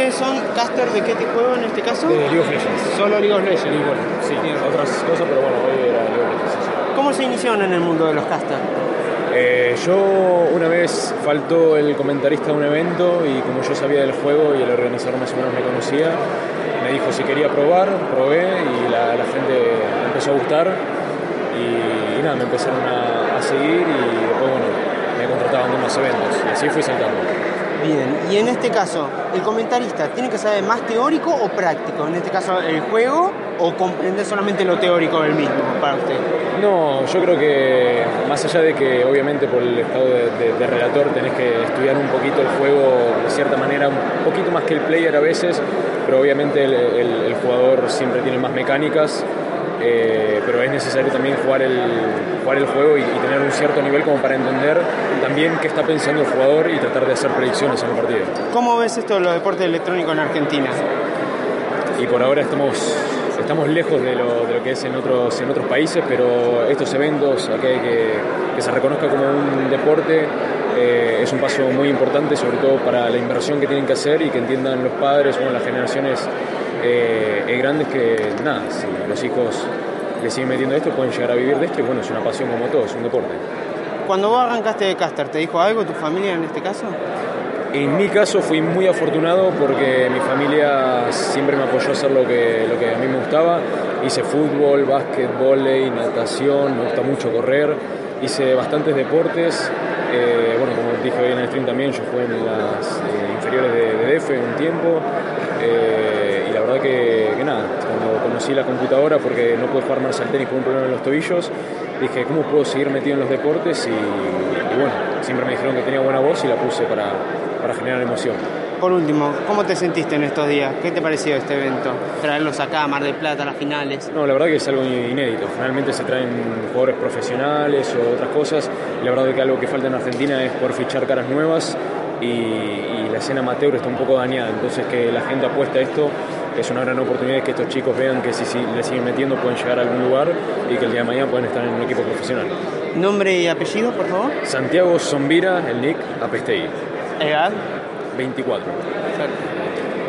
¿Ustedes son caster de qué juego en este caso? De League of Legends. Solo League of Legends. Y bueno, sí, otras cosas, pero bueno, hoy era League of Legends. sí. ¿Cómo se iniciaron en el mundo de los casters? Eh, yo una vez faltó el comentarista de un evento y como yo sabía del juego y el organizador más o menos me conocía, me dijo si quería probar, probé y la, la gente empezó a gustar y, y nada, me empezaron a, a seguir y después bueno, me contrataban en más eventos y así fui saltando. Bien, y en este caso, ¿el comentarista tiene que saber más teórico o práctico? En este caso, el juego o comprender solamente lo teórico del mismo para usted. No, yo creo que más allá de que obviamente por el estado de, relator tenés que estudiar un poquito el juego de cierta manera, un poquito más que el player a veces, pero obviamente el- el jugador siempre tiene más mecánicas, eh, pero es necesario también jugar el, jugar el juego y, y tener un cierto nivel como para entender también qué está pensando el jugador y tratar de hacer predicciones en el partido. ¿Cómo ves esto de los deportes electrónicos en Argentina? y por ahora estamos, estamos lejos de lo, de lo que es en otros, en otros países, pero estos eventos, aquí hay que, que se reconozca como un deporte, eh, es un paso muy importante, sobre todo para la inversión que tienen que hacer y que entiendan los padres o las generaciones eh, eh, grandes que, nada, si los hijos le siguen metiendo esto, pueden llegar a vivir de esto y bueno, es una pasión como todo, es un deporte. Cuando vos arrancaste de caster, ¿te dijo algo tu familia en este caso? En mi caso fui muy afortunado porque mi familia siempre me apoyó a hacer lo que, lo que a mí me gustaba. Hice fútbol, básquet, vóley, natación, me gusta mucho correr. Hice bastantes deportes. Eh, bueno, como dije hoy en el stream también, yo jugué en las eh, inferiores de, de DF un tiempo. Eh, y la verdad que, nada, cuando conocí la computadora, porque no pude jugar más al tenis por un problema en los tobillos, dije, ¿cómo puedo seguir metido en los deportes? Y bueno, siempre me dijeron que tenía buena voz y la puse para, para generar emoción. Por último, ¿cómo te sentiste en estos días? ¿Qué te pareció este evento? Traerlos acá a Mar del Plata a las finales. No, la verdad que es algo inédito. Generalmente se traen jugadores profesionales o otras cosas. La verdad que algo que falta en Argentina es poder fichar caras nuevas y, y la escena amateur está un poco dañada. Entonces que la gente apuesta a esto es una gran oportunidad que estos chicos vean que si, si le siguen metiendo pueden llegar a algún lugar y que el día de mañana pueden estar en un equipo profesional. Nombre y apellido, por favor. Santiago Zombira, el Nick Apestei, Edad. 24. Perfecto.